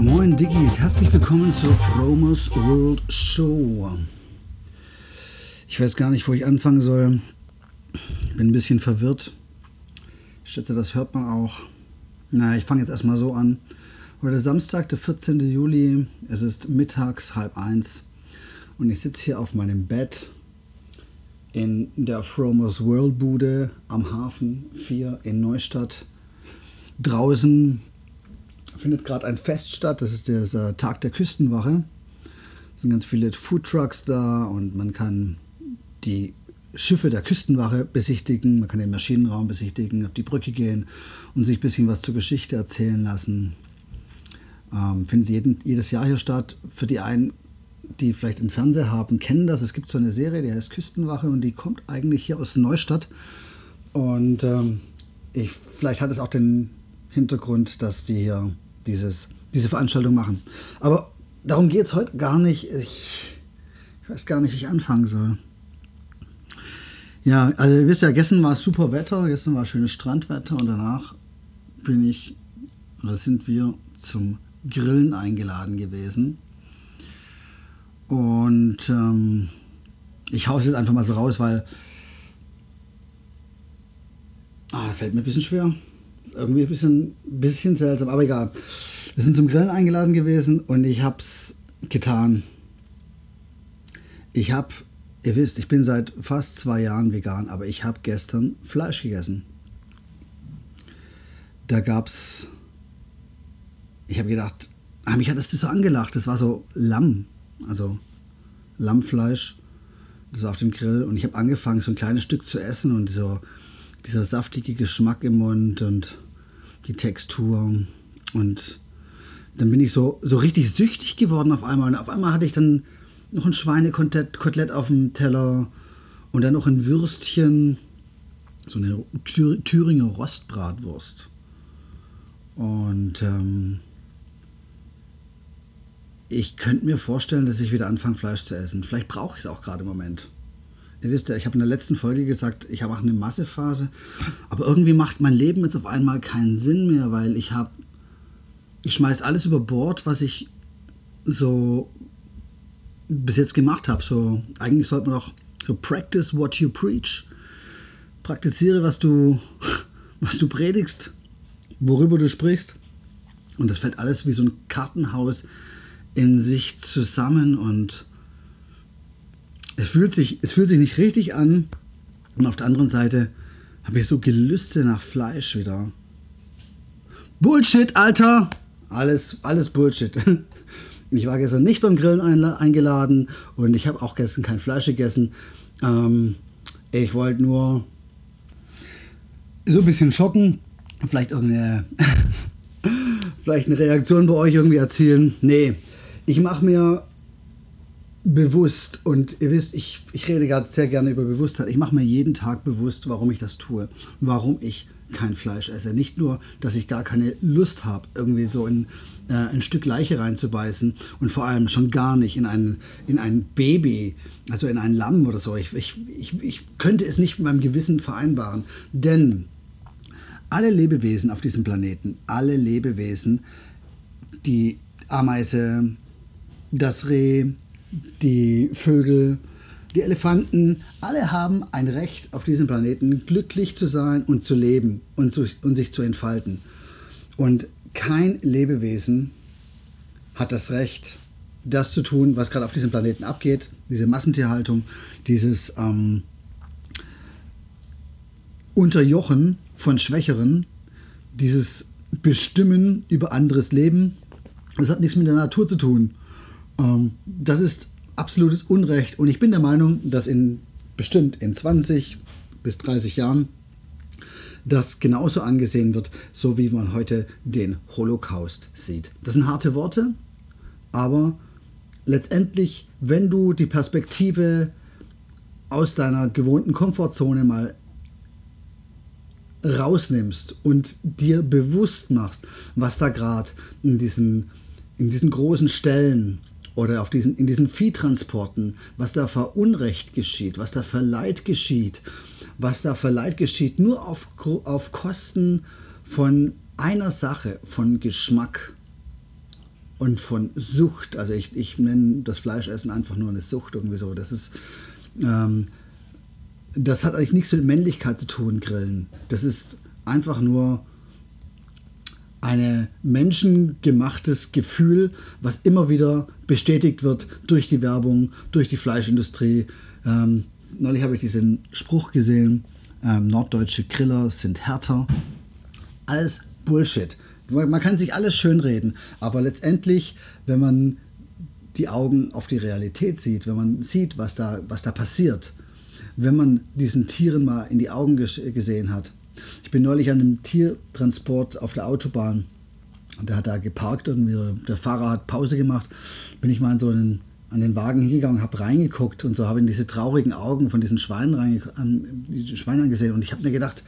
Moin Diggis, herzlich willkommen zur Fromers World Show. Ich weiß gar nicht, wo ich anfangen soll. Ich bin ein bisschen verwirrt. Ich schätze, das hört man auch. Na, ich fange jetzt erstmal so an. Heute ist Samstag, der 14. Juli. Es ist mittags halb eins. Und ich sitze hier auf meinem Bett in der Fromers World Bude am Hafen 4 in Neustadt. Draußen findet gerade ein Fest statt. Das ist der Tag der Küstenwache. Es sind ganz viele Foodtrucks da und man kann die Schiffe der Küstenwache besichtigen, man kann den Maschinenraum besichtigen, auf die Brücke gehen und sich ein bisschen was zur Geschichte erzählen lassen. Ähm, findet jeden, jedes Jahr hier statt. Für die einen, die vielleicht einen Fernseher haben, kennen das. Es gibt so eine Serie, die heißt Küstenwache und die kommt eigentlich hier aus Neustadt. Und ähm, ich, vielleicht hat es auch den Hintergrund, dass die hier dieses, diese Veranstaltung machen. Aber darum geht es heute gar nicht. Ich, ich weiß gar nicht, wie ich anfangen soll. Ja, also ihr wisst ja, gestern war super Wetter, gestern war schönes Strandwetter und danach bin ich, oder sind wir zum Grillen eingeladen gewesen. Und ähm, ich hau es jetzt einfach mal so raus, weil ah, fällt mir ein bisschen schwer. Irgendwie ein bisschen, bisschen seltsam, aber egal. Wir sind zum Grillen eingeladen gewesen und ich hab's getan. Ich habe Ihr wisst, ich bin seit fast zwei Jahren vegan, aber ich habe gestern Fleisch gegessen. Da gab's. Ich habe gedacht, ah, mich hat das so angelacht. Das war so Lamm, also Lammfleisch, das war auf dem Grill. Und ich habe angefangen, so ein kleines Stück zu essen und so dieser saftige Geschmack im Mund und die Textur. Und dann bin ich so, so richtig süchtig geworden auf einmal. Und auf einmal hatte ich dann noch ein Schweinekotelett auf dem Teller und dann noch ein Würstchen, so eine Thüringer Rostbratwurst. Und ähm, ich könnte mir vorstellen, dass ich wieder anfange, Fleisch zu essen. Vielleicht brauche ich es auch gerade im Moment. Ihr wisst ja, ich habe in der letzten Folge gesagt, ich habe auch eine Massephase. Aber irgendwie macht mein Leben jetzt auf einmal keinen Sinn mehr, weil ich habe. Ich schmeiß alles über Bord, was ich so bis jetzt gemacht habe. So, eigentlich sollte man doch so practice what you preach. Praktiziere, was du, was du predigst, worüber du sprichst. Und das fällt alles wie so ein Kartenhaus in sich zusammen und es fühlt sich, es fühlt sich nicht richtig an. Und auf der anderen Seite habe ich so Gelüste nach Fleisch wieder. Bullshit, Alter! Alles, alles Bullshit. Ich war gestern nicht beim Grillen eingeladen und ich habe auch gestern kein Fleisch gegessen. Ähm, ich wollte nur so ein bisschen schocken, vielleicht irgendeine, vielleicht eine Reaktion bei euch irgendwie erzielen. Nee, ich mache mir bewusst und ihr wisst, ich, ich rede gerade sehr gerne über Bewusstheit. Ich mache mir jeden Tag bewusst, warum ich das tue, warum ich kein Fleisch esse. Nicht nur, dass ich gar keine Lust habe, irgendwie so in äh, ein Stück Leiche reinzubeißen und vor allem schon gar nicht in ein, in ein Baby, also in ein Lamm oder so. Ich, ich, ich, ich könnte es nicht mit meinem Gewissen vereinbaren, denn alle Lebewesen auf diesem Planeten, alle Lebewesen, die Ameise, das Reh, die Vögel, die Elefanten, alle haben ein Recht auf diesem Planeten glücklich zu sein und zu leben und, zu, und sich zu entfalten. Und kein Lebewesen hat das Recht, das zu tun, was gerade auf diesem Planeten abgeht, diese Massentierhaltung, dieses ähm, Unterjochen von Schwächeren, dieses Bestimmen über anderes Leben, das hat nichts mit der Natur zu tun. Ähm, das ist absolutes Unrecht und ich bin der Meinung, dass in bestimmt in 20 bis 30 Jahren das genauso angesehen wird, so wie man heute den Holocaust sieht. Das sind harte Worte, aber letztendlich, wenn du die Perspektive aus deiner gewohnten Komfortzone mal rausnimmst und dir bewusst machst, was da gerade in diesen, in diesen großen Stellen oder auf diesen, in diesen Viehtransporten, was da für Unrecht geschieht, was da für Leid geschieht, was da für Leid geschieht, nur auf, auf Kosten von einer Sache, von Geschmack und von Sucht. Also ich, ich nenne das Fleischessen einfach nur eine Sucht irgendwie so. Das ist, ähm, das hat eigentlich nichts mit Männlichkeit zu tun, Grillen. Das ist einfach nur ein menschengemachtes Gefühl, was immer wieder bestätigt wird durch die Werbung, durch die Fleischindustrie. Ähm, neulich habe ich diesen Spruch gesehen, ähm, norddeutsche Griller sind härter. Alles Bullshit. Man kann sich alles schönreden, aber letztendlich, wenn man die Augen auf die Realität sieht, wenn man sieht, was da, was da passiert, wenn man diesen Tieren mal in die Augen gesehen hat. Ich bin neulich an einem Tiertransport auf der Autobahn und der hat da geparkt und der Fahrer hat Pause gemacht. Bin ich mal an so einen, an den Wagen hingegangen, habe reingeguckt und so habe in diese traurigen Augen von diesen Schweinen, an, die Schweine angesehen und ich habe mir gedacht,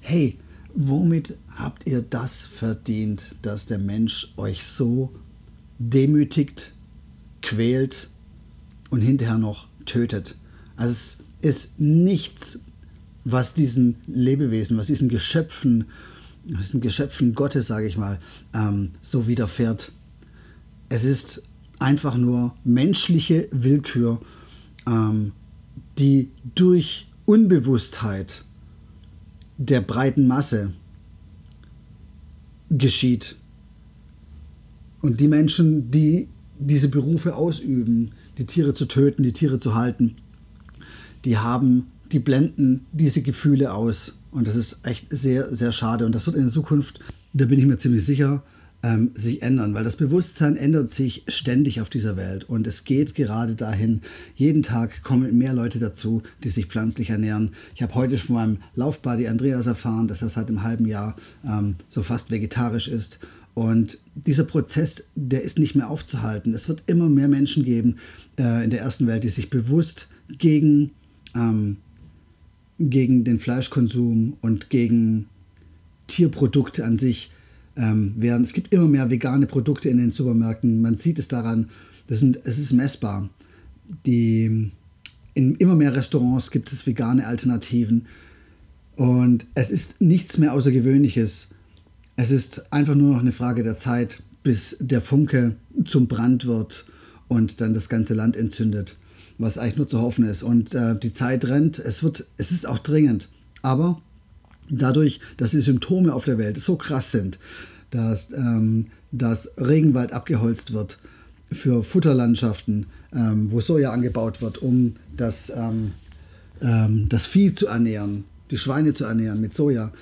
hey, womit habt ihr das verdient, dass der Mensch euch so demütigt, quält und hinterher noch tötet? Also es ist nichts, was diesen Lebewesen, was diesen Geschöpfen, diesen Geschöpfen Gottes, sage ich mal, ähm, so widerfährt. Es ist einfach nur menschliche Willkür, ähm, die durch Unbewusstheit der breiten Masse geschieht. Und die Menschen, die diese Berufe ausüben, die Tiere zu töten, die Tiere zu halten, die haben, die blenden diese Gefühle aus. Und das ist echt sehr, sehr schade. Und das wird in Zukunft, da bin ich mir ziemlich sicher, ähm, sich ändern, weil das Bewusstsein ändert sich ständig auf dieser Welt und es geht gerade dahin. Jeden Tag kommen mehr Leute dazu, die sich pflanzlich ernähren. Ich habe heute von meinem Laufbuddy Andreas erfahren, dass er seit einem halben Jahr ähm, so fast vegetarisch ist. Und dieser Prozess, der ist nicht mehr aufzuhalten. Es wird immer mehr Menschen geben äh, in der ersten Welt, die sich bewusst gegen, ähm, gegen den Fleischkonsum und gegen Tierprodukte an sich ähm, während es gibt immer mehr vegane Produkte in den Supermärkten. Man sieht es daran, das sind, es ist messbar. Die, in immer mehr Restaurants gibt es vegane Alternativen. Und es ist nichts mehr Außergewöhnliches. Es ist einfach nur noch eine Frage der Zeit, bis der Funke zum Brand wird und dann das ganze Land entzündet, was eigentlich nur zu hoffen ist. Und äh, die Zeit rennt, es, wird, es ist auch dringend. Aber dadurch, dass die Symptome auf der Welt so krass sind, dass, ähm, dass Regenwald abgeholzt wird für Futterlandschaften, ähm, wo Soja angebaut wird, um das, ähm, ähm das Vieh zu ernähren, die Schweine zu ernähren mit Soja.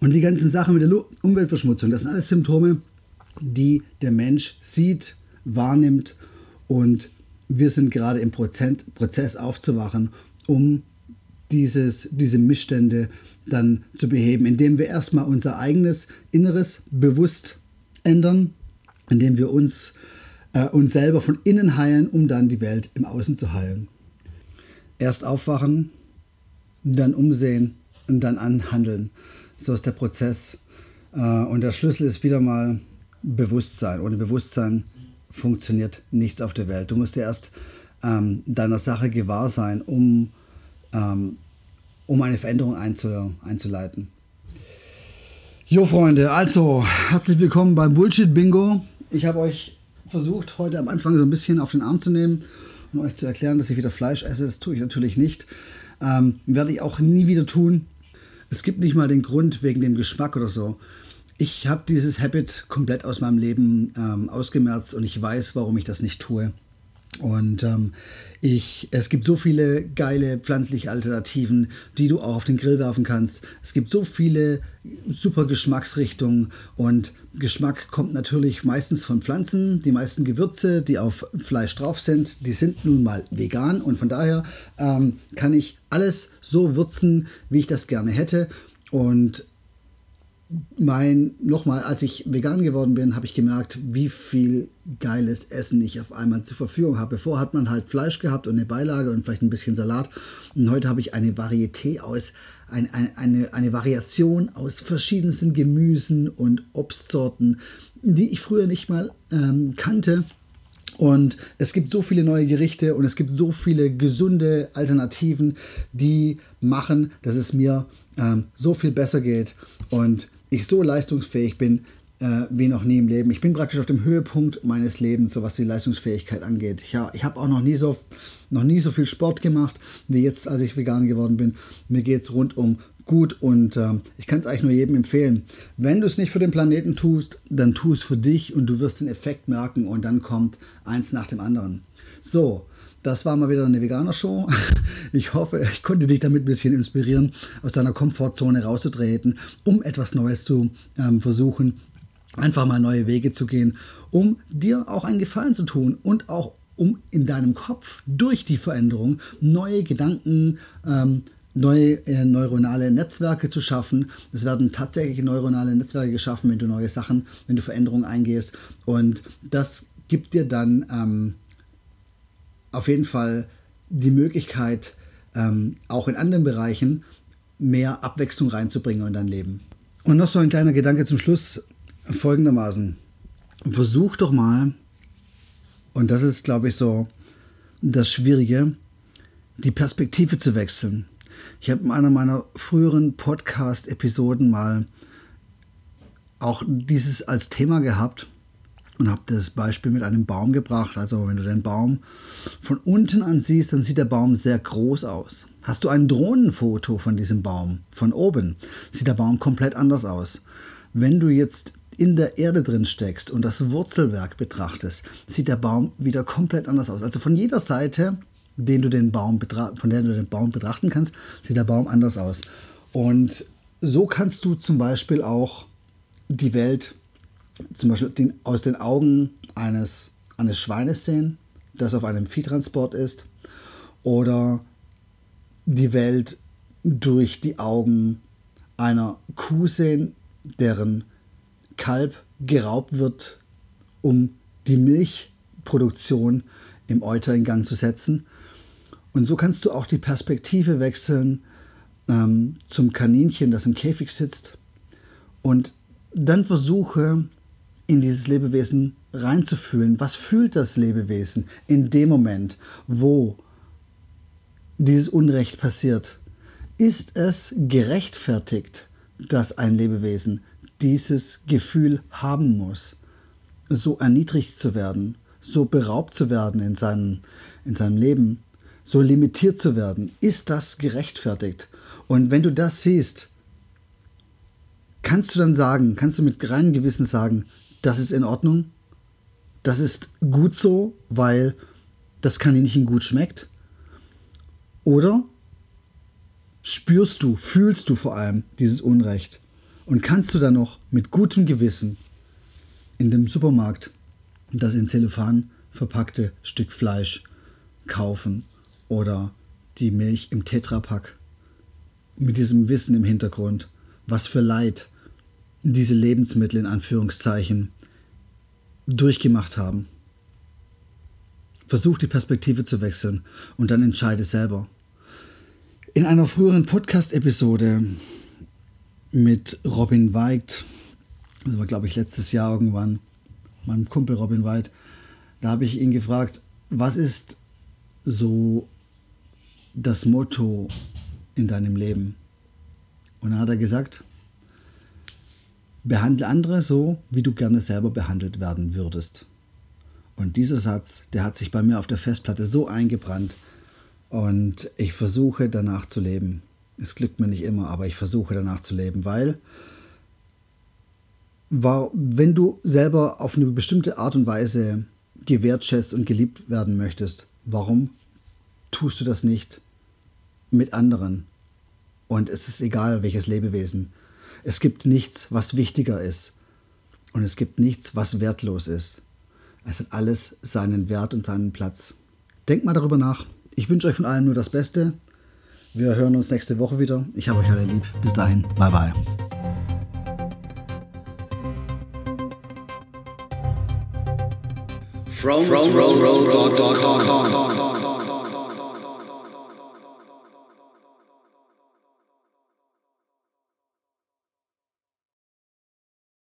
Und die ganzen Sachen mit der Umweltverschmutzung, das sind alles Symptome, die der Mensch sieht, wahrnimmt und wir sind gerade im Prozess aufzuwachen, um dieses, diese Missstände dann zu beheben, indem wir erstmal unser eigenes Inneres bewusst ändern, indem wir uns, äh, uns selber von innen heilen, um dann die Welt im Außen zu heilen. Erst aufwachen, dann umsehen und dann anhandeln. So ist der Prozess. Äh, und der Schlüssel ist wieder mal Bewusstsein. Ohne Bewusstsein funktioniert nichts auf der Welt. Du musst dir erst ähm, deiner Sache gewahr sein, um ähm, um eine Veränderung einzuleiten. Jo Freunde, also herzlich willkommen beim Bullshit Bingo. Ich habe euch versucht, heute am Anfang so ein bisschen auf den Arm zu nehmen und euch zu erklären, dass ich wieder Fleisch esse. Das tue ich natürlich nicht. Ähm, werde ich auch nie wieder tun. Es gibt nicht mal den Grund wegen dem Geschmack oder so. Ich habe dieses Habit komplett aus meinem Leben ähm, ausgemerzt und ich weiß, warum ich das nicht tue. Und ähm, ich, es gibt so viele geile pflanzliche Alternativen, die du auch auf den Grill werfen kannst. Es gibt so viele super Geschmacksrichtungen und Geschmack kommt natürlich meistens von Pflanzen. Die meisten Gewürze, die auf Fleisch drauf sind, die sind nun mal vegan und von daher ähm, kann ich alles so würzen, wie ich das gerne hätte. Und mein, nochmal, als ich vegan geworden bin, habe ich gemerkt, wie viel geiles Essen ich auf einmal zur Verfügung habe. Bevor hat man halt Fleisch gehabt und eine Beilage und vielleicht ein bisschen Salat. Und heute habe ich eine Varieté aus, ein, ein, eine, eine Variation aus verschiedensten Gemüsen und Obstsorten, die ich früher nicht mal ähm, kannte. Und es gibt so viele neue Gerichte und es gibt so viele gesunde Alternativen, die machen, dass es mir ähm, so viel besser geht und ich so leistungsfähig bin äh, wie noch nie im Leben. Ich bin praktisch auf dem Höhepunkt meines Lebens, so was die Leistungsfähigkeit angeht. Ja, ich habe auch noch nie so noch nie so viel Sport gemacht wie jetzt, als ich vegan geworden bin. Mir geht es rundum gut und äh, ich kann es eigentlich nur jedem empfehlen. Wenn du es nicht für den Planeten tust, dann tu es für dich und du wirst den Effekt merken und dann kommt eins nach dem anderen. So, das war mal wieder eine Veganer-Show. Ich hoffe, ich konnte dich damit ein bisschen inspirieren, aus deiner Komfortzone rauszutreten, um etwas Neues zu ähm, versuchen, einfach mal neue Wege zu gehen, um dir auch einen Gefallen zu tun und auch um in deinem Kopf durch die Veränderung neue Gedanken, ähm, neue äh, neuronale Netzwerke zu schaffen. Es werden tatsächlich neuronale Netzwerke geschaffen, wenn du neue Sachen, wenn du Veränderungen eingehst. Und das gibt dir dann ähm, auf jeden Fall die Möglichkeit, ähm, auch in anderen Bereichen mehr Abwechslung reinzubringen in dein Leben. Und noch so ein kleiner Gedanke zum Schluss folgendermaßen. Versuch doch mal, und das ist, glaube ich, so das Schwierige, die Perspektive zu wechseln. Ich habe in einer meiner früheren Podcast-Episoden mal auch dieses als Thema gehabt und habe das Beispiel mit einem Baum gebracht. Also wenn du den Baum von unten ansiehst, dann sieht der Baum sehr groß aus. Hast du ein Drohnenfoto von diesem Baum von oben, sieht der Baum komplett anders aus. Wenn du jetzt in der Erde drin steckst und das Wurzelwerk betrachtest, sieht der Baum wieder komplett anders aus. Also von jeder Seite, den du den Baum von der du den Baum betrachten kannst, sieht der Baum anders aus. Und so kannst du zum Beispiel auch die Welt zum Beispiel den, aus den Augen eines, eines Schweines sehen, das auf einem Viehtransport ist, oder die Welt durch die Augen einer Kuh sehen, deren Kalb geraubt wird, um die Milchproduktion im Euter in Gang zu setzen. Und so kannst du auch die Perspektive wechseln ähm, zum Kaninchen, das im Käfig sitzt. Und dann versuche in dieses Lebewesen reinzufühlen. Was fühlt das Lebewesen in dem Moment, wo dieses Unrecht passiert? Ist es gerechtfertigt, dass ein Lebewesen dieses Gefühl haben muss, so erniedrigt zu werden, so beraubt zu werden in seinem, in seinem Leben, so limitiert zu werden? Ist das gerechtfertigt? Und wenn du das siehst, kannst du dann sagen, kannst du mit reinem Gewissen sagen, das ist in Ordnung, das ist gut so, weil das Kaninchen gut schmeckt? Oder spürst du, fühlst du vor allem dieses Unrecht und kannst du dann noch mit gutem Gewissen in dem Supermarkt das in Zellophan verpackte Stück Fleisch kaufen oder die Milch im Tetrapack mit diesem Wissen im Hintergrund, was für Leid diese Lebensmittel in Anführungszeichen durchgemacht haben. Versuch die Perspektive zu wechseln und dann entscheide selber. In einer früheren Podcast-Episode mit Robin Weigt, das war glaube ich letztes Jahr irgendwann, meinem Kumpel Robin Weigt, da habe ich ihn gefragt, was ist so das Motto in deinem Leben? Und dann hat er gesagt, Behandle andere so, wie du gerne selber behandelt werden würdest. Und dieser Satz, der hat sich bei mir auf der Festplatte so eingebrannt und ich versuche danach zu leben. Es glückt mir nicht immer, aber ich versuche danach zu leben, weil wenn du selber auf eine bestimmte Art und Weise gewertschätzt und geliebt werden möchtest, warum tust du das nicht mit anderen? Und es ist egal, welches Lebewesen. Es gibt nichts, was wichtiger ist. Und es gibt nichts, was wertlos ist. Es hat alles seinen Wert und seinen Platz. Denkt mal darüber nach. Ich wünsche euch von allem nur das Beste. Wir hören uns nächste Woche wieder. Ich habe euch alle lieb. Bis dahin. Bye bye. from, from, from, from, from, from, from, from,